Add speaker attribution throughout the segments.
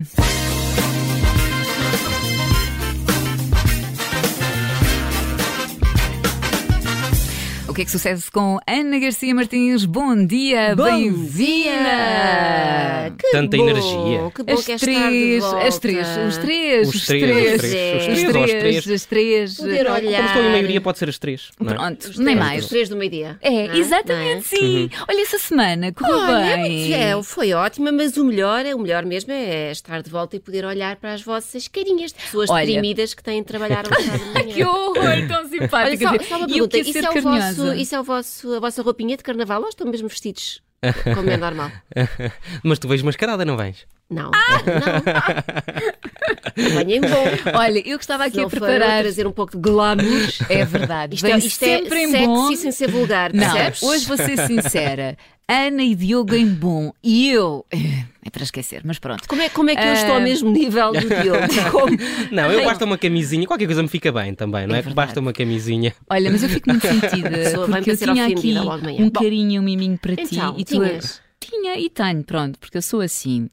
Speaker 1: Thank you. Que é que sucede com Ana Garcia Martins? Bom dia, bem-vinda!
Speaker 2: Tanta
Speaker 3: bom,
Speaker 2: energia.
Speaker 3: Que bom
Speaker 1: As
Speaker 3: que és estar de
Speaker 1: três,
Speaker 3: volta.
Speaker 1: as três, os três,
Speaker 2: Os três, os três,
Speaker 1: os
Speaker 2: os três,
Speaker 1: três,
Speaker 2: as três.
Speaker 1: as três.
Speaker 3: Poder
Speaker 2: Como
Speaker 3: olhar.
Speaker 2: estou em maioria, pode ser as três. Não é?
Speaker 1: Pronto,
Speaker 3: Os
Speaker 1: nem
Speaker 3: três,
Speaker 1: mais.
Speaker 3: Os três do meio-dia.
Speaker 1: É,
Speaker 3: não
Speaker 1: exatamente,
Speaker 3: Não
Speaker 1: sim. Olha, essa semana correu
Speaker 3: Olha,
Speaker 1: bem.
Speaker 3: muito- é, foi ótima, mas o melhor, é o melhor mesmo é estar de volta e poder olhar para as vossas carinhas de pessoas
Speaker 1: Olha.
Speaker 3: deprimidas que têm de trabalhar ao sábado de manhã.
Speaker 1: Que horror, tão
Speaker 3: Olha,
Speaker 1: simpática.
Speaker 3: só, só uma
Speaker 1: E eu
Speaker 3: pergunta,
Speaker 1: quis
Speaker 3: isso
Speaker 1: ser
Speaker 3: é, o
Speaker 1: carinhosa.
Speaker 3: Isso é o vosso, a vossa roupinha de carnaval ou estão mesmo vestidos como é normal?
Speaker 2: Mas tu vens mascarada, não vens?
Speaker 3: Não, não. Venham bom.
Speaker 1: Olha, eu gostava
Speaker 3: Se
Speaker 1: aqui a preparar.
Speaker 3: trazer um pouco de glamour.
Speaker 1: É verdade.
Speaker 3: Isto é,
Speaker 1: Vem
Speaker 3: isto é
Speaker 1: sempre em
Speaker 3: sexy
Speaker 1: bom.
Speaker 3: sem ser vulgar,
Speaker 1: Não,
Speaker 3: percebes?
Speaker 1: hoje vou ser sincera. Ana e Diogo em bom. E eu. É para esquecer, mas pronto.
Speaker 3: Como é, como é que eu
Speaker 1: Ah.
Speaker 3: estou ao mesmo nível do Diogo? Como?
Speaker 2: Não, eu basta uma camisinha, qualquer coisa me fica bem também, não é?
Speaker 1: É verdade.
Speaker 2: basta uma camisinha.
Speaker 1: Olha, mas eu fico muito sentida. porque eu tinha aqui um carinho, um miminho para ti.
Speaker 3: então,
Speaker 1: e tu
Speaker 3: tinhas?
Speaker 1: Tinha e tenho, pronto, porque eu sou assim.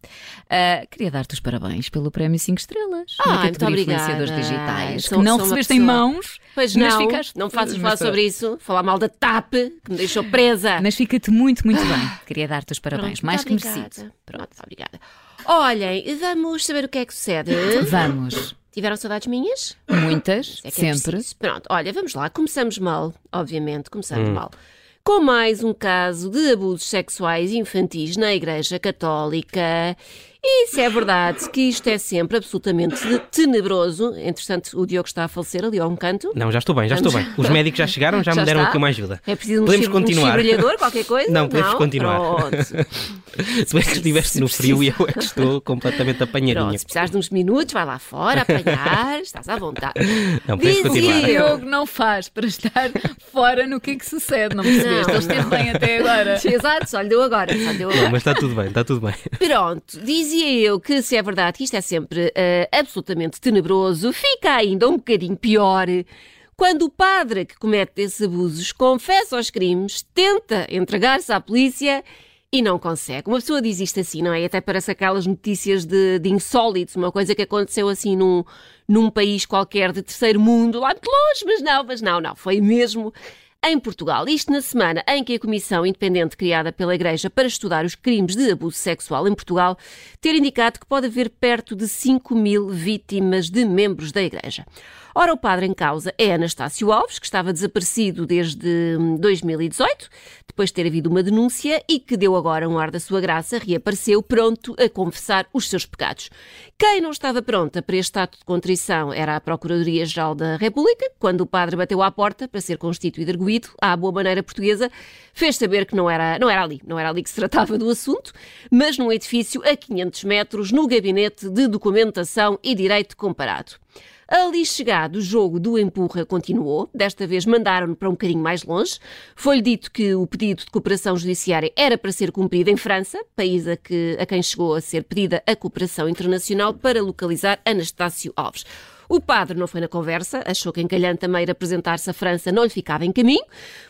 Speaker 1: Ah, queria dar-te os parabéns pelo Prémio 5 Estrelas
Speaker 3: Ah, muito obrigada.
Speaker 1: Influenciadores Digitais,
Speaker 3: Sou-
Speaker 1: que não recebeste em mãos,
Speaker 3: Pois
Speaker 1: mas
Speaker 3: não,
Speaker 1: ficaste.
Speaker 3: não faças
Speaker 1: mas
Speaker 3: falar sobre isso, falar mal da TAP, que me deixou presa.
Speaker 1: Mas fica-te muito, muito bem. Queria dar-te os parabéns,
Speaker 3: Pronto,
Speaker 1: mais que merecido.
Speaker 3: Pronto, obrigada. Olhem, vamos saber o que é que sucede.
Speaker 1: Vamos.
Speaker 3: Tiveram saudades minhas?
Speaker 1: Muitas,
Speaker 3: é é
Speaker 1: sempre.
Speaker 3: preciso. Pronto, olha, vamos lá. Começamos mal, obviamente, começamos mal. Com mais um caso de abusos sexuais infantis na Igreja Católica. E se é verdade que isto é sempre absolutamente tenebroso, entretanto o Diogo está a falecer ali a um canto.
Speaker 2: Não, já estou bem, já estou bem. Os médicos já chegaram, já,
Speaker 3: Já
Speaker 2: me deram
Speaker 3: está?
Speaker 2: aqui uma ajuda.
Speaker 3: É preciso um,
Speaker 2: Podemos
Speaker 3: um
Speaker 2: continuar.
Speaker 3: desfibrilhador, qualquer coisa?
Speaker 2: Não, podemos continuar.
Speaker 3: Pronto.
Speaker 2: Se bem que estiveste no frio e eu é que estou completamente
Speaker 3: Pronto,
Speaker 2: apanhadinha.
Speaker 3: se precisares de uns minutos, vai lá fora apanhar, estás à vontade.
Speaker 2: Não, podemos continuar.
Speaker 3: eu.
Speaker 1: Diogo não faz para estar fora no que é que sucede, não percebeste?
Speaker 3: Não,
Speaker 1: Ele esteve
Speaker 3: não.
Speaker 1: bem até agora.
Speaker 3: Exato, só lhe deu agora, só lhe deu agora.
Speaker 2: Não, mas está tudo bem, está tudo bem.
Speaker 3: Pronto, dizia eu que se é verdade que isto é sempre eh, absolutamente tenebroso, fica ainda um bocadinho pior quando o padre que comete esses abusos confessa os crimes, tenta entregar-se à polícia e não consegue. Uma pessoa diz isto assim, não é? Até parece aquelas notícias de, de insólitos, uma coisa que aconteceu assim num, num país qualquer de terceiro mundo, lá muito longe, mas não, mas não, não. Foi mesmo em Portugal. Isto na semana em que a Comissão Independente criada pela Igreja para estudar os crimes de abuso sexual em Portugal ter indicado que pode haver perto de 5 mil vítimas de membros da Igreja. Ora, o padre em causa é Anastácio Alves, que estava desaparecido desde hum, 2018, depois de ter havido uma denúncia e que deu agora um ar da sua graça, reapareceu pronto a confessar os seus pecados. Quem não estava pronta para este ato de contrição era a Procuradoria-Geral da República, quando o padre bateu à porta para ser constituído arguído, à boa maneira portuguesa, fez saber que não era, não era ali, não era ali que se tratava do assunto, mas num edifício a 500 metros, no Gabinete de Documentação e Direito Comparado. Ali chegado, o jogo do empurra continuou. Desta vez mandaram-no para um bocadinho mais longe. Foi-lhe dito que o pedido de cooperação judiciária era para ser cumprido em França, país a, que, a quem chegou a ser pedida a cooperação internacional para localizar Anastácio Alves. O padre não foi na conversa, achou que encalhante a meio apresentar-se à França não lhe ficava em caminho,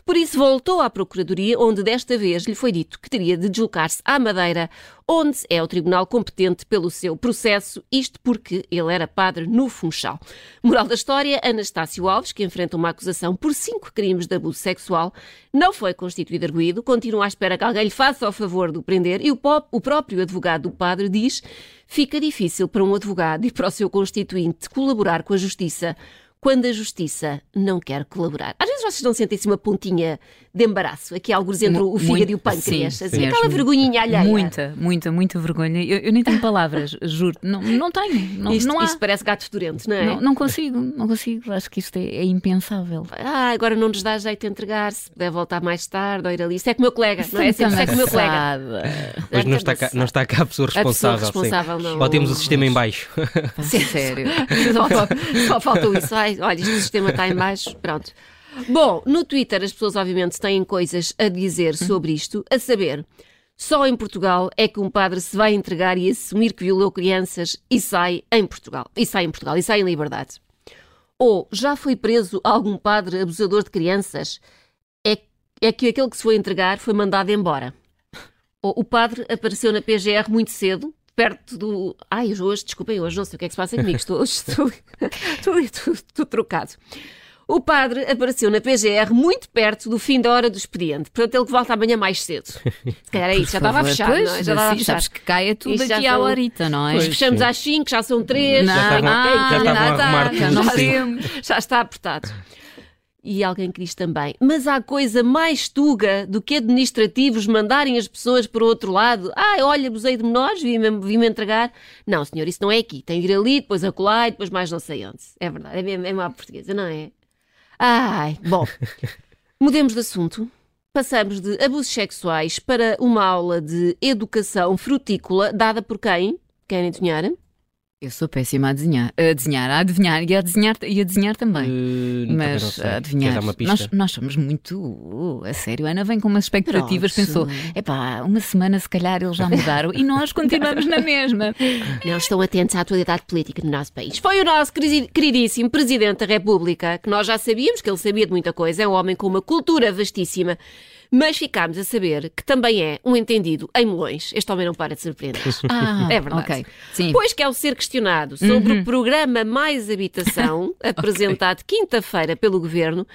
Speaker 3: por isso voltou à Procuradoria, onde desta vez lhe foi dito que teria de deslocar-se à Madeira, onde é o tribunal competente pelo seu processo, isto porque ele era padre no Funchal. Moral da história, Anastácio Alves, que enfrenta uma acusação por cinco crimes de abuso sexual, não foi constituído arguído, continua à espera que alguém lhe faça o favor de o prender e o, pó- o próprio advogado do padre diz fica difícil para um advogado e para o seu constituinte colaborar com a justiça quando a justiça não quer colaborar. Às vezes vocês não sentem-se uma pontinha de embaraço, aqui há alguns entre o fígado
Speaker 1: muito-
Speaker 3: e o pâncreas,
Speaker 1: sim,
Speaker 3: assim,
Speaker 1: sim,
Speaker 3: aquela vergonhinha alheia.
Speaker 1: Muita, muita, muita vergonha. Eu, eu nem tenho palavras, juro. Não, não tenho. Não,
Speaker 3: Isto,
Speaker 1: não há.
Speaker 3: isto parece gato fedorento, não é?
Speaker 1: Não, não consigo, não consigo. Acho que isto é, é impensável.
Speaker 3: Ah, agora não nos dá jeito de entregar-se, puder voltar mais tarde ou ir ali. Isto é com o meu colega, não é? Sempre isto é com o meu colega.
Speaker 2: Mas não está cá, não está cá a pessoa
Speaker 3: A pessoa
Speaker 2: responsável.
Speaker 3: responsável,
Speaker 2: sim.
Speaker 3: não.
Speaker 2: Ou temos o sistema em baixo.
Speaker 1: Sério.
Speaker 3: Só, só faltou isso. Ai, olha, este sistema está em baixo. Pronto. Bom, no Twitter as pessoas obviamente têm coisas a dizer sobre isto, a saber, só em Portugal é que um padre se vai entregar e assumir que violou crianças e sai em Portugal. E sai em Portugal, e sai em liberdade. Ou já foi preso algum padre abusador de crianças? É, é que aquele que se foi entregar foi mandado embora. Ou o padre apareceu na PGR muito cedo, perto do. Ai, hoje, desculpem, hoje não sei o que é que se passa comigo, estou, estou, estou, estou, estou trocado. O padre apareceu na PGR muito perto do fim da hora do expediente. Portanto, ele que volta amanhã mais cedo. Se calhar é isso, já estava a fechar,
Speaker 1: Pois,
Speaker 3: não é? Já estava a
Speaker 1: assim,
Speaker 3: fechar.
Speaker 1: sabes que caia tudo
Speaker 3: Isto
Speaker 1: aqui à
Speaker 3: são-
Speaker 1: horita, não é?
Speaker 2: Pois.
Speaker 3: Fechamos
Speaker 2: sim.
Speaker 3: às 5, já são 3.
Speaker 1: Não, ah,
Speaker 2: já a
Speaker 1: temos.
Speaker 3: Já está apertado. E alguém que diz também, mas há coisa mais tuga do que administrativos mandarem as pessoas para o outro lado. Ah, olha, abusei de menores, vim-me vim entregar. Não, senhor, isso não é aqui. Tem de ir ali, depois acolá e depois mais não sei onde. É verdade, é mesmo, é uma portuguesa, não é? Ai, bom. Mudemos de assunto. Passamos de abusos sexuais para uma aula de educação frutícola dada por quem? Querem adivinhar?
Speaker 1: Eu sou péssima a desenhar. A desenhar, a adivinhar e a desenhar, e a desenhar também.
Speaker 2: Uh,
Speaker 1: Mas a adivinhar. Nós, nós somos muito. uh, a sério, a Ana vem com umas expectativas,
Speaker 3: Pronto.
Speaker 1: pensou: epá, uma semana se calhar eles já mudaram e nós continuamos na mesma.
Speaker 3: Não estão atentos à atualidade política do nosso país. Foi o nosso queri- queridíssimo Presidente da República, que nós já sabíamos que ele sabia de muita coisa, é um homem com uma cultura vastíssima, mas ficámos a saber que também é um entendido em melões. Este homem não para de surpreender.
Speaker 1: Ah,
Speaker 3: É verdade.
Speaker 1: Ok. Sim.
Speaker 3: Pois que ao ser questionado sobre o programa Mais Habitação, apresentado quinta-feira pelo Governo,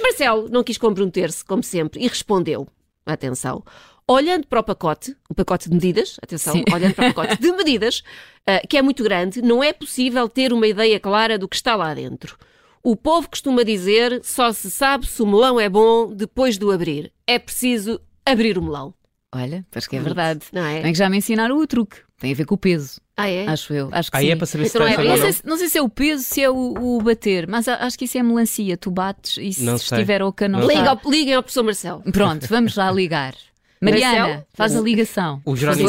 Speaker 3: Marcelo não quis comprometer-se, como sempre, e respondeu, atenção, olhando para o pacote, o pacote de medidas, atenção,
Speaker 1: Sim.
Speaker 3: olhando para o pacote de medidas, ah, que é muito grande, não é possível ter uma ideia clara do que está lá dentro. O povo costuma dizer, só se sabe se o melão é bom depois de o abrir. É preciso abrir o melão,
Speaker 1: Olha, acho que é verdade.
Speaker 3: não é?
Speaker 1: Tem que já me ensinaram o truque. Tem a ver com o peso,
Speaker 3: Ah, é?
Speaker 1: acho eu. Acho que
Speaker 2: Aí
Speaker 1: sim.
Speaker 2: é para saber se
Speaker 3: Então
Speaker 2: está
Speaker 3: é-
Speaker 1: Não sei,
Speaker 2: não.
Speaker 1: se, sei se é o peso, se é o, o bater, mas acho que isso é melancia. Tu bates e se
Speaker 2: Não sei.
Speaker 1: estiver Não está.
Speaker 3: Liga ao- Liguem ao professor Marcelo.
Speaker 1: Pronto, vamos lá ligar. Mariana,
Speaker 3: Marcelo?
Speaker 1: faz a ligação.
Speaker 2: O Jerónimo,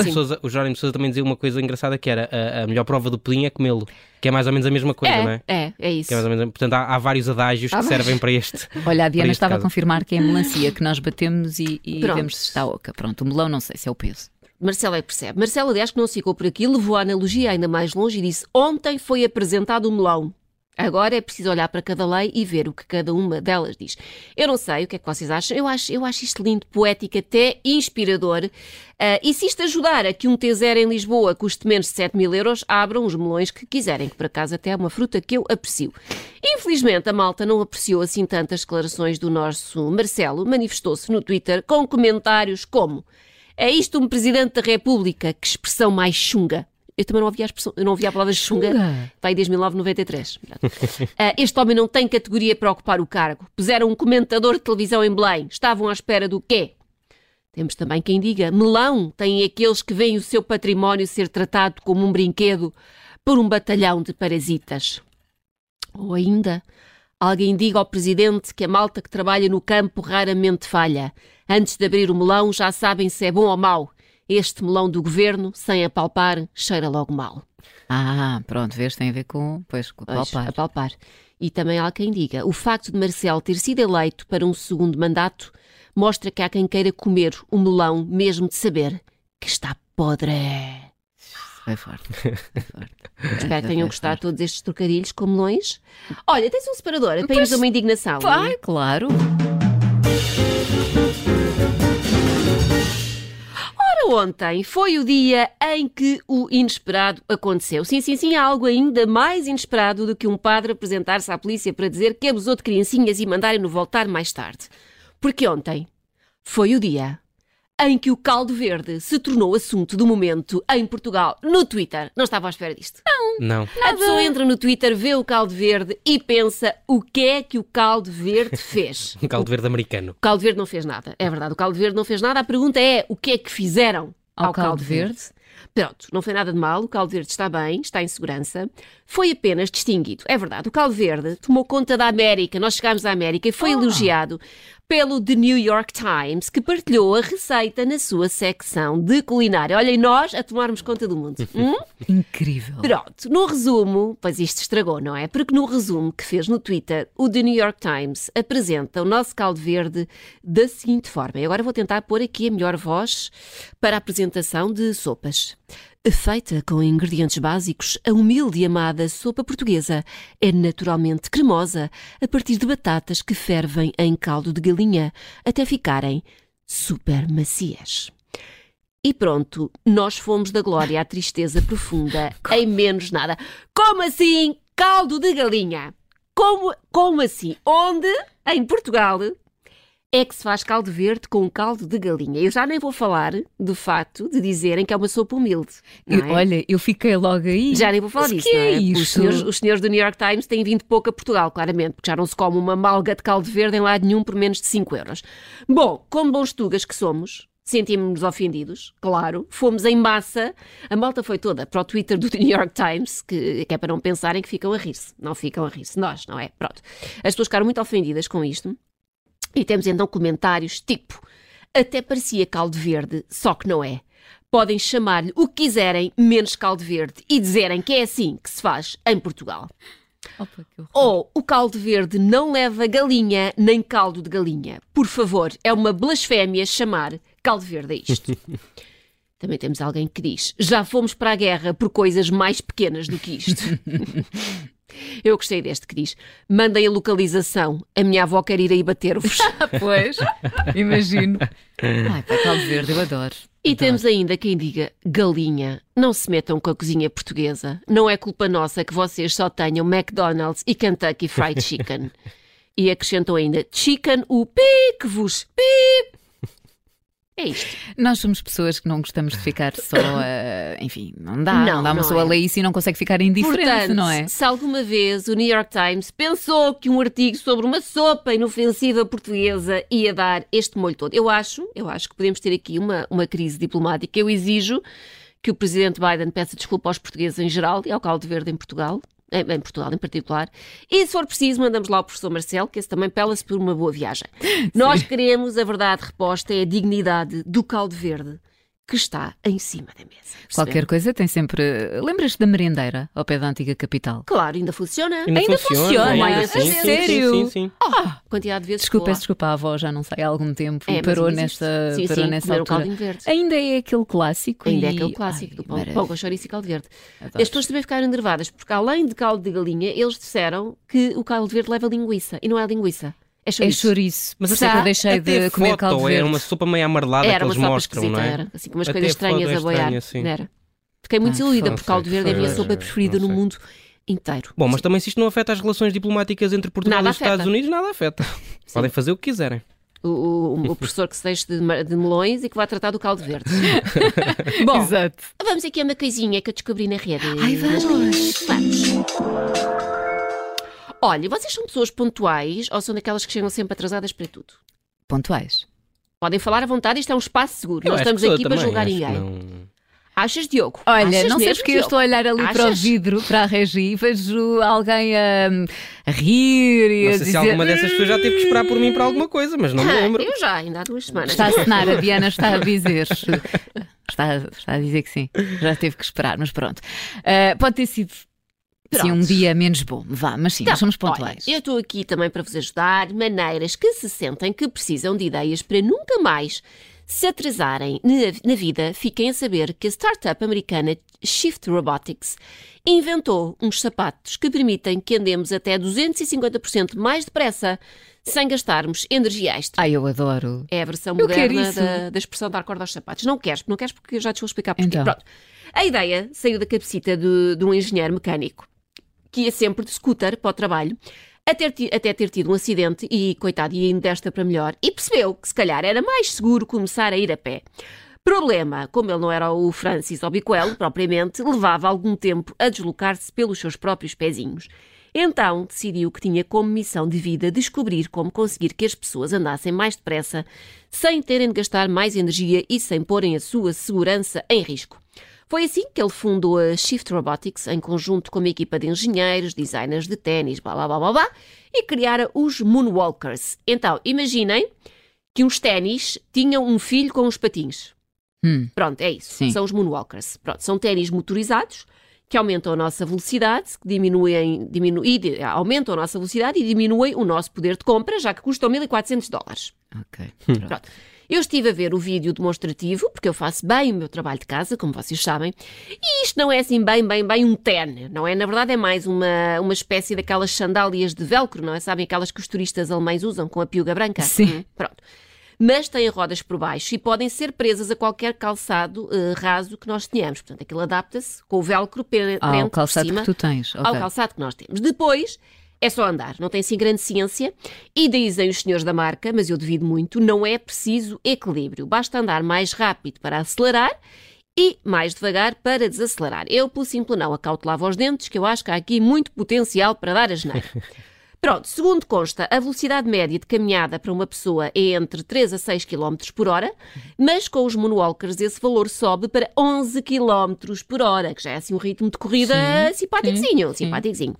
Speaker 2: o Sousa também dizia uma coisa engraçada que era a, a melhor prova do pelim é comê-lo, que é mais ou menos a mesma coisa, não é?
Speaker 3: É, é, é isso.
Speaker 2: Que é mais ou menos, portanto, há, há vários adágios
Speaker 3: Há
Speaker 2: que servem para este.
Speaker 1: Olha, a Diana estava a
Speaker 2: caso.
Speaker 1: confirmar que é melancia, que nós batemos e, e vemos se está oca. Pronto, o melão não sei se é o peso.
Speaker 3: Marcelo é que percebe. Marcelo, aliás, que não se ficou por aqui, levou a analogia ainda mais longe e disse: Ontem foi apresentado o melão. Agora é preciso olhar para cada lei e ver o que cada uma delas diz. Eu não sei o que é que vocês acham. Eu acho, eu acho isto lindo, poético, até inspirador. Ah, e se isto ajudar a que um T0 em Lisboa custe menos de 7 mil euros, abram os melões que quiserem, que por acaso até é uma fruta que eu aprecio. Infelizmente, a malta não apreciou assim tantas declarações do nosso Marcelo. Manifestou-se no Twitter com comentários como é isto um Presidente da República? Que expressão mais chunga. Eu também não ouvi a, expressão, eu não ouvi a palavra chunga.
Speaker 1: Chunga?
Speaker 3: Está 1993. Ah, este homem não tem categoria para ocupar o cargo. Puseram um comentador de televisão em Belém. Estavam à espera do quê? Temos também quem diga, melão tem aqueles que veem o seu património ser tratado como um brinquedo por um batalhão de parasitas. Ou ainda, alguém diga ao presidente que a malta que trabalha no campo raramente falha. Antes de abrir o melão já sabem se é bom ou mau. Este melão do governo, sem apalpar, cheira logo mal.
Speaker 1: Ah, pronto, vês, tem a ver com, pois, com o
Speaker 3: Pois,
Speaker 1: palpar.
Speaker 3: a palpar. E também há quem diga, o facto de Marcelo ter sido eleito para um segundo mandato mostra que há quem queira comer o melão mesmo de saber que está podre.
Speaker 1: Foi forte. Foi forte.
Speaker 3: Espero que tenham gostado todos estes trocadilhos com melões. Olha, tens um separador para irmos a uma indignação.
Speaker 1: Ai, claro.
Speaker 3: Ontem foi o dia em que o inesperado aconteceu. Sim, sim, sim, algo ainda mais inesperado do que um padre apresentar-se à polícia para dizer que abusou de criancinhas e mandarem-no voltar mais tarde. Porque ontem foi o dia em que o caldo verde se tornou assunto do momento em Portugal, no Twitter. Não estava à espera disto.
Speaker 2: Não.
Speaker 3: A pessoa entra no Twitter, vê o caldo verde e pensa o que é que o caldo verde fez.
Speaker 2: Um caldo verde americano.
Speaker 3: O caldo verde não fez nada. É verdade, o caldo verde não fez nada. A pergunta é o que é que fizeram
Speaker 1: Ao
Speaker 3: ao,
Speaker 1: caldo
Speaker 3: caldo verde? Pronto, não foi nada de mal, o caldo verde está bem, está em segurança. Foi apenas distinguido. É verdade, o caldo verde tomou conta da América, nós chegámos à América e foi elogiado pelo The New York Times, que partilhou a receita na sua secção de culinária. Olhem, nós a tomarmos conta do mundo. Hum?
Speaker 1: Incrível.
Speaker 3: Pronto, no resumo, pois isto estragou, não é? Porque no resumo que fez no Twitter, o The New York Times apresenta o nosso caldo verde da seguinte forma. E agora vou tentar pôr aqui a melhor voz para a apresentação de sopas. Feita com ingredientes básicos, a humilde e amada sopa portuguesa é naturalmente cremosa a partir de batatas que fervem em caldo de galinha até ficarem super macias. E pronto, nós fomos da glória à tristeza profunda em menos nada. Como assim caldo de galinha? Como, como assim? Onde? Em Portugal é que se faz caldo verde com caldo de galinha. Eu já nem vou falar do facto de dizerem que é uma sopa humilde.
Speaker 1: Eu-
Speaker 3: é?
Speaker 1: olha, eu fiquei logo aí.
Speaker 3: Já nem vou falar
Speaker 1: Mas
Speaker 3: disso,
Speaker 1: que
Speaker 3: não
Speaker 1: é
Speaker 3: é? Os
Speaker 1: isto?
Speaker 3: senhores, os senhores do New York Times têm vindo pouco a Portugal, claramente, porque já não se come uma malga de caldo verde em lado nenhum por menos de 5 euros. Bom, como bons tugas que somos, sentimos-nos ofendidos, claro, fomos em massa, a malta foi toda para o Twitter do New York Times, que, que é para não pensarem que ficam a rir-se. Não ficam a rir-se, nós, não é? Pronto. As pessoas ficaram muito ofendidas com isto. E temos então comentários tipo: até parecia caldo verde, só que não é. Podem chamar-lhe o que quiserem, menos caldo verde, e dizerem que é assim que se faz em Portugal.
Speaker 1: Opa.
Speaker 3: Ou o caldo verde não leva galinha nem caldo de galinha. Por favor, é uma blasfémia chamar caldo verde a isto. Também temos alguém que diz: já fomos para a guerra por coisas mais pequenas do que isto. Eu gostei deste que diz: mandem a localização, a minha avó quer ir aí bater-vos.
Speaker 1: Pois, imagino. Ai, pá, caldo verde, eu adoro.
Speaker 3: E temos ainda quem diga: galinha, não se metam com a cozinha portuguesa. Não é culpa nossa que vocês só tenham McDonald's e Kentucky Fried Chicken. e acrescentam ainda: chicken, o pique-vos, pip. É isto.
Speaker 1: Nós somos pessoas que não gostamos de ficar só a. Enfim, não dá. Não,
Speaker 3: Não,
Speaker 1: dá uma pessoa
Speaker 3: é.
Speaker 1: a ler isso e não consegue ficar indiferente,
Speaker 3: Portanto,
Speaker 1: não é?
Speaker 3: se alguma vez o New York Times pensou que um artigo sobre uma sopa inofensiva portuguesa ia dar este molho todo, eu acho, eu acho que podemos ter aqui uma, uma crise diplomática. Eu exijo que o presidente Biden peça desculpa aos portugueses em geral e ao caldo verde em Portugal. Em, Portugal em particular. E se for preciso, mandamos lá o professor Marcelo, que esse também pela-se por uma boa viagem. Nós queremos a verdade reposta, é a dignidade do caldo verde que está em cima da mesa.
Speaker 1: Qualquer coisa tem sempre. Lembras-te da merendeira ao pé da antiga capital?
Speaker 3: Claro, ainda funciona.
Speaker 1: Ainda funciona?
Speaker 3: ainda
Speaker 2: sim, sim,
Speaker 1: sério?
Speaker 2: Sim, sim, sim.
Speaker 3: Quantidade de vezes
Speaker 1: Desculpa, peço desculpa, a avó já não sai há algum tempo
Speaker 3: É,
Speaker 1: e parou
Speaker 3: ainda
Speaker 1: nesta,
Speaker 3: Sim,
Speaker 1: parou
Speaker 3: sim,
Speaker 1: nessa altura. Ainda é aquele clássico.
Speaker 3: Ainda é
Speaker 1: e-
Speaker 3: aquele clássico
Speaker 1: Ai,
Speaker 3: do pão, pão com chouriço e caldo verde.
Speaker 1: Adoro.
Speaker 3: As pessoas também ficaram enervadas, porque além de caldo de galinha, eles disseram que o caldo verde leva linguiça. E não é linguiça, é
Speaker 1: É
Speaker 3: chouriço.
Speaker 1: chouriço.
Speaker 2: Mas até-
Speaker 1: eu deixei de comer
Speaker 2: foto
Speaker 1: caldo
Speaker 2: é
Speaker 1: verde.
Speaker 2: uma sopa meio amarelada
Speaker 3: Era
Speaker 2: que eles mostram, não é?
Speaker 3: era. Assim, com umas
Speaker 2: Até
Speaker 3: coisas estranhas
Speaker 2: é
Speaker 3: a boiar.
Speaker 2: estranha, sim.
Speaker 3: Era. Fiquei muito
Speaker 1: Ah,
Speaker 3: desiludida,
Speaker 2: não
Speaker 3: porque caldo verde é a minha sopa preferida no mundo inteiro.
Speaker 2: Bom, mas também se isto não afeta as relações diplomáticas entre Portugal
Speaker 3: Nada
Speaker 2: e os Estados. Unidos, nada afeta. Podem fazer o que quiserem.
Speaker 3: O, o- o professor que se deixe de, de melões e que vai tratar do caldo verde. Bom,
Speaker 1: Exato.
Speaker 3: vamos aqui a uma coisinha que eu descobri na rede.
Speaker 1: Ai, vamos.
Speaker 3: Vamos. Olha, vocês são pessoas pontuais ou são daquelas que chegam sempre atrasadas para tudo?
Speaker 1: Pontuais.
Speaker 3: Podem falar à vontade, isto é um espaço seguro.
Speaker 2: Eu
Speaker 3: Nós
Speaker 2: acho
Speaker 3: estamos
Speaker 2: que sou
Speaker 3: aqui para
Speaker 2: também,
Speaker 3: julgar
Speaker 2: acho que
Speaker 3: ninguém.
Speaker 2: não-
Speaker 3: Achas, Diogo?
Speaker 1: Olha,
Speaker 3: Achas
Speaker 1: não sei
Speaker 3: mesmo,
Speaker 1: porque eu
Speaker 3: Diogo?
Speaker 1: estou a olhar ali para o
Speaker 3: Achas?
Speaker 1: vidro, para a regi, e vejo alguém a, a rir e
Speaker 2: Não
Speaker 1: a
Speaker 2: sei
Speaker 1: dizer.
Speaker 2: se alguma dessas pessoas já teve que esperar por mim para alguma coisa, mas não me
Speaker 3: Ah,
Speaker 2: lembro.
Speaker 3: eu já, ainda há duas semanas.
Speaker 1: Está a cenar, a Diana está a dizer. Está, está a dizer que sim. Já teve que esperar, mas pronto. Ah, pode ter sido sim, um
Speaker 3: Pronto.
Speaker 1: dia menos bom, vá, mas sim, nós somos
Speaker 3: Olha,
Speaker 1: pontuais.
Speaker 3: eu estou aqui também para vos ajudar, maneiras que se sentem que precisam de ideias para nunca mais se atrasarem na, vida. Fiquem a saber que a startup americana Shift Robotics inventou uns sapatos que permitem que andemos até 250% mais depressa sem gastarmos energia extra.
Speaker 1: Ai, eu adoro.
Speaker 3: É a versão
Speaker 1: Eu
Speaker 3: moderna da, da expressão dar corda aos sapatos. Não queres, não queres porque eu já te vou explicar porquê.
Speaker 1: Então.
Speaker 3: Pronto. A ideia saiu da cabecita de, de um engenheiro mecânico que ia sempre de scooter para o trabalho até, até ter tido um acidente e, coitado, ia indo desta para melhor e percebeu que se calhar era mais seguro começar a ir a pé. Problema, como ele não era o Francis Obiquelo, propriamente, levava algum tempo a deslocar-se pelos seus próprios pezinhos. Então decidiu que tinha como missão de vida descobrir como conseguir que as pessoas andassem mais depressa, sem terem de gastar mais energia e sem porem a sua segurança em risco. Foi assim que ele fundou a Shift Robotics em conjunto com uma equipa de engenheiros, designers de ténis, blá blá blá blá blá, e criara os Moonwalkers. Então, imaginem que uns ténis tinham um filho com uns patins.
Speaker 1: Hum,
Speaker 3: Pronto, é isso.
Speaker 1: Sim.
Speaker 3: São os Moonwalkers. Pronto, são ténis motorizados que aumentam a nossa velocidade, que diminuem, diminu, e di- aumentam a nossa velocidade e diminuem o nosso poder de compra, já que custam 1.400 dólares.
Speaker 1: ok.
Speaker 3: Pronto. Eu estive a ver o vídeo demonstrativo, porque eu faço bem o meu trabalho de casa, como vocês sabem, e isto não é assim bem, bem, bem um ten, não é? Na verdade é mais uma, uma espécie daquelas sandálias de velcro, não é? Sabem aquelas que os turistas alemães usam com a piuga branca?
Speaker 1: Sim.
Speaker 3: Hum, Pronto. mas têm rodas por baixo e podem ser presas a qualquer calçado eh, raso que nós tenhamos. Portanto, aquilo adapta-se com o velcro pre-
Speaker 1: Ao
Speaker 3: prende por
Speaker 1: calçado
Speaker 3: cima
Speaker 1: que tu tens.
Speaker 3: ao
Speaker 1: ok.
Speaker 3: calçado que nós temos. Depois é só andar, não tem assim grande ciência. E dizem os senhores da marca, mas eu devido muito, não é preciso equilíbrio. Basta andar mais rápido para acelerar e mais devagar para desacelerar. Eu, pelo simples não, acautelava os dentes, que eu acho que há aqui muito potencial para dar a geneira. Pronto, segundo consta, a velocidade média de caminhada para uma pessoa é entre 3 a 6 km por hora, mas com os moonwalkers esse valor sobe para 11 km por hora, que já é assim um ritmo de corrida simpaticozinho, simpaticozinho.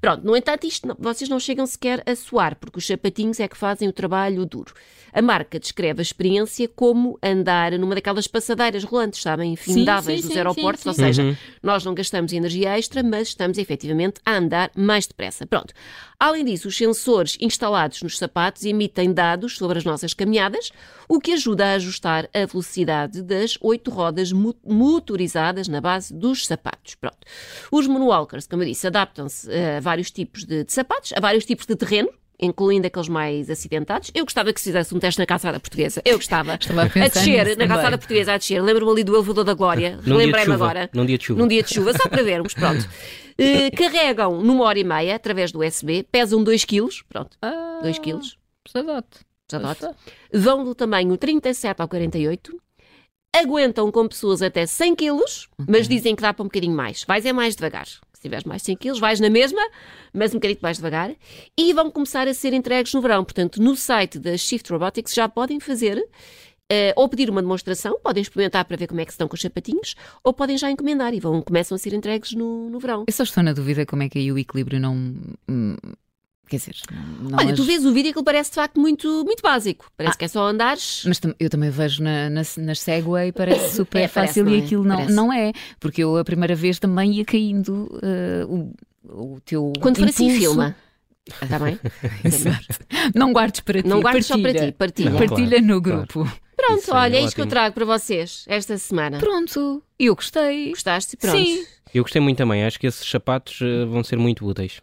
Speaker 3: Pronto, no entanto, isto não- vocês não chegam sequer a suar, porque os sapatinhos é que fazem o trabalho duro. A marca descreve a experiência como andar numa daquelas passadeiras rolantes, sabem, infindáveis dos
Speaker 1: sim,
Speaker 3: aeroportos,
Speaker 1: sim,
Speaker 3: ou
Speaker 1: sim.
Speaker 3: seja, nós não gastamos energia extra, mas estamos efetivamente a andar mais depressa. Pronto. Além disso, os sensores instalados nos sapatos emitem dados sobre as nossas caminhadas, o que ajuda a ajustar a velocidade das oito rodas mo- motorizadas na base dos sapatos. Pronto. Os moonwalkers, como eu disse, adaptam-se a vários tipos de, de sapatos, a vários tipos de terreno, incluindo aqueles mais acidentados. Eu gostava que se fizesse um teste na calçada portuguesa. Eu gostava.
Speaker 1: Estava a pensar
Speaker 3: descer, na calçada portuguesa, a descer. Lembro-me ali do elevador da Glória. Lembrei-me agora.
Speaker 2: Num dia de chuva.
Speaker 3: Num dia de chuva, só para vermos, pronto. Eh, carregam numa hora e meia, através do USB, pesam 2 kg, pronto,
Speaker 1: Ah,
Speaker 3: 2 kg,
Speaker 1: Sadote.
Speaker 3: Sadote. vão do tamanho 37 ao 48, aguentam com pessoas até 100 kg, mas dizem que dá para um bocadinho mais. Vais é mais devagar. Se tiveres mais 100 kg, vais na mesma, mas um bocadinho mais devagar. E vão começar a ser entregues no verão. Portanto, no site da Shift Robotics já podem fazer eh, ou pedir uma demonstração, podem experimentar para ver como é que estão com os sapatinhos, ou podem já encomendar e vão, começam a ser entregues no, no verão.
Speaker 1: Eu só estou na dúvida como é que aí o equilíbrio não. Quer dizer, não
Speaker 3: Olha,
Speaker 1: as-
Speaker 3: tu vês o vídeo que ele parece de facto muito, muito básico. Parece que é só andares.
Speaker 1: Mas eu também vejo na, nas, nas Segway, parece super
Speaker 3: É,
Speaker 1: fácil e
Speaker 3: é?
Speaker 1: aquilo não,
Speaker 3: Parece.
Speaker 1: não é. Porque eu a primeira vez também ia caindo eh, o, o teu.
Speaker 3: Quando for assim, filma. Está bem?
Speaker 1: Exato. Não guardes para ti.
Speaker 3: Não guardes só para
Speaker 1: partilha.
Speaker 3: ti, partilha.
Speaker 2: Não,
Speaker 1: Partilha
Speaker 2: claro,
Speaker 1: no
Speaker 2: claro.
Speaker 1: grupo.
Speaker 3: Pronto,
Speaker 2: Isso é
Speaker 3: olha, é isto que eu trago para vocês esta semana.
Speaker 1: Pronto. Eu gostei.
Speaker 3: Gostaste? Pronto.
Speaker 1: Sim.
Speaker 2: Eu gostei muito também, acho que esses sapatos eh, vão ser muito úteis.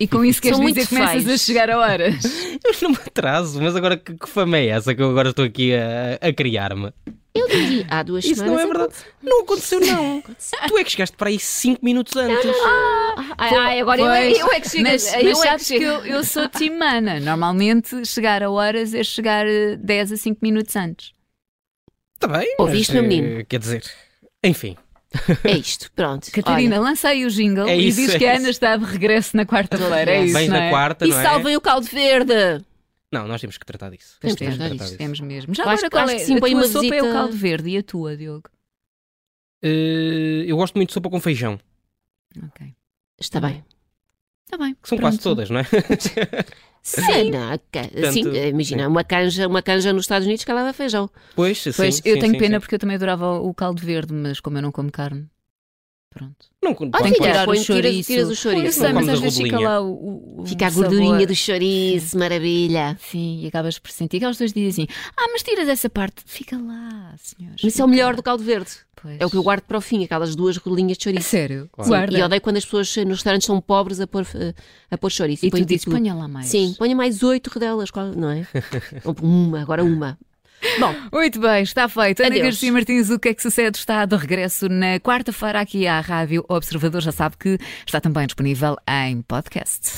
Speaker 1: E com isso queres
Speaker 3: São
Speaker 1: dizer
Speaker 3: muito
Speaker 1: que começas a chegar a horas.
Speaker 2: Eu não me atraso, mas agora que, que fama é essa que eu agora estou aqui a, a criar-me?
Speaker 3: Eu digo há duas
Speaker 2: Isso
Speaker 3: semanas.
Speaker 2: não é verdade. Não aconteceu, não. tu é que chegaste para aí 5 minutos antes.
Speaker 3: Ah, ai, agora eu, é-
Speaker 1: Pois,
Speaker 3: eu é que chego.
Speaker 1: Mas,
Speaker 3: eu
Speaker 1: mas
Speaker 3: é que
Speaker 1: sabes que eu, eu sou timana. Normalmente chegar a horas é chegar eh, 10 a 5 minutos antes.
Speaker 2: Está bem.
Speaker 3: Ouviste,
Speaker 2: mas,
Speaker 3: meu
Speaker 2: eh,
Speaker 3: menino?
Speaker 2: Quer dizer, enfim.
Speaker 3: É isto, pronto.
Speaker 1: Catarina, lança aí o jingle
Speaker 2: É
Speaker 1: e
Speaker 2: isso,
Speaker 1: diz
Speaker 2: é
Speaker 1: que a
Speaker 2: isso.
Speaker 1: Ana está de regresso na quarta-feira. É isso,
Speaker 2: Vens
Speaker 1: não
Speaker 2: na
Speaker 1: é?
Speaker 2: quarta,
Speaker 3: Olha,
Speaker 2: não
Speaker 3: e
Speaker 2: é?
Speaker 3: salvem o caldo verde.
Speaker 2: Não, nós temos que tratar disso.
Speaker 3: Temos que
Speaker 1: temos,
Speaker 3: tratar disso.
Speaker 1: temos mesmo. Já
Speaker 3: acho
Speaker 1: agora
Speaker 3: acho
Speaker 1: é?
Speaker 3: que sim,
Speaker 1: a tua
Speaker 3: uma
Speaker 1: sopa é o caldo verde e a tua, Diogo?
Speaker 2: Eh, eu gosto muito de sopa com feijão,
Speaker 1: Ok.
Speaker 3: Está bem.
Speaker 1: Está bem.
Speaker 2: que são
Speaker 1: pronto.
Speaker 2: quase todas, não é?
Speaker 3: Sim, não, ca- sim, imagina, uma canja, uma canja nos Estados Unidos que leva feijão.
Speaker 2: Pois, sim,
Speaker 1: Pois,
Speaker 2: sim,
Speaker 1: eu tenho
Speaker 2: sim,
Speaker 1: pena
Speaker 2: sim.
Speaker 1: porque eu também adorava o caldo verde, mas como eu não como carne. Pronto.
Speaker 2: Não,
Speaker 3: Olha,
Speaker 2: pode-
Speaker 1: Tenho que
Speaker 3: filha,
Speaker 1: tirar o
Speaker 3: põe- tiras,
Speaker 1: chouriço.
Speaker 3: tiras o
Speaker 1: Eu
Speaker 3: chouriço.
Speaker 1: sei, mas às vezes fica lá o, o, o
Speaker 3: Fica a
Speaker 1: sabor.
Speaker 3: gordurinha do chouriço, maravilha.
Speaker 1: Sim, e acabas por sentir. Aquelas pessoas dizem assim: Ah, mas tiras essa parte. Fica lá, senhores.
Speaker 3: Mas isso é o melhor do caldo verde.
Speaker 1: Pois.
Speaker 3: É o que eu guardo para o fim, aquelas duas rolinhas de chouriço.
Speaker 1: sério.
Speaker 2: Claro.
Speaker 1: Guarda.
Speaker 3: E odeio quando as pessoas nos restaurantes são pobres a pôr, eh, a pôr chouriço.
Speaker 1: E tu
Speaker 3: põem
Speaker 1: dizes:
Speaker 3: tipo-
Speaker 1: ponha lá mais.
Speaker 3: Sim, ponha mais oito rodelas, não é? uma, agora uma. Bom,
Speaker 1: Muito bem, está feito. Ana
Speaker 3: Adeus.
Speaker 1: Garcia Martins, o que é que sucede? Está de regresso na quarta-feira aqui à Rádio Observador. Já sabe que está também disponível em podcast.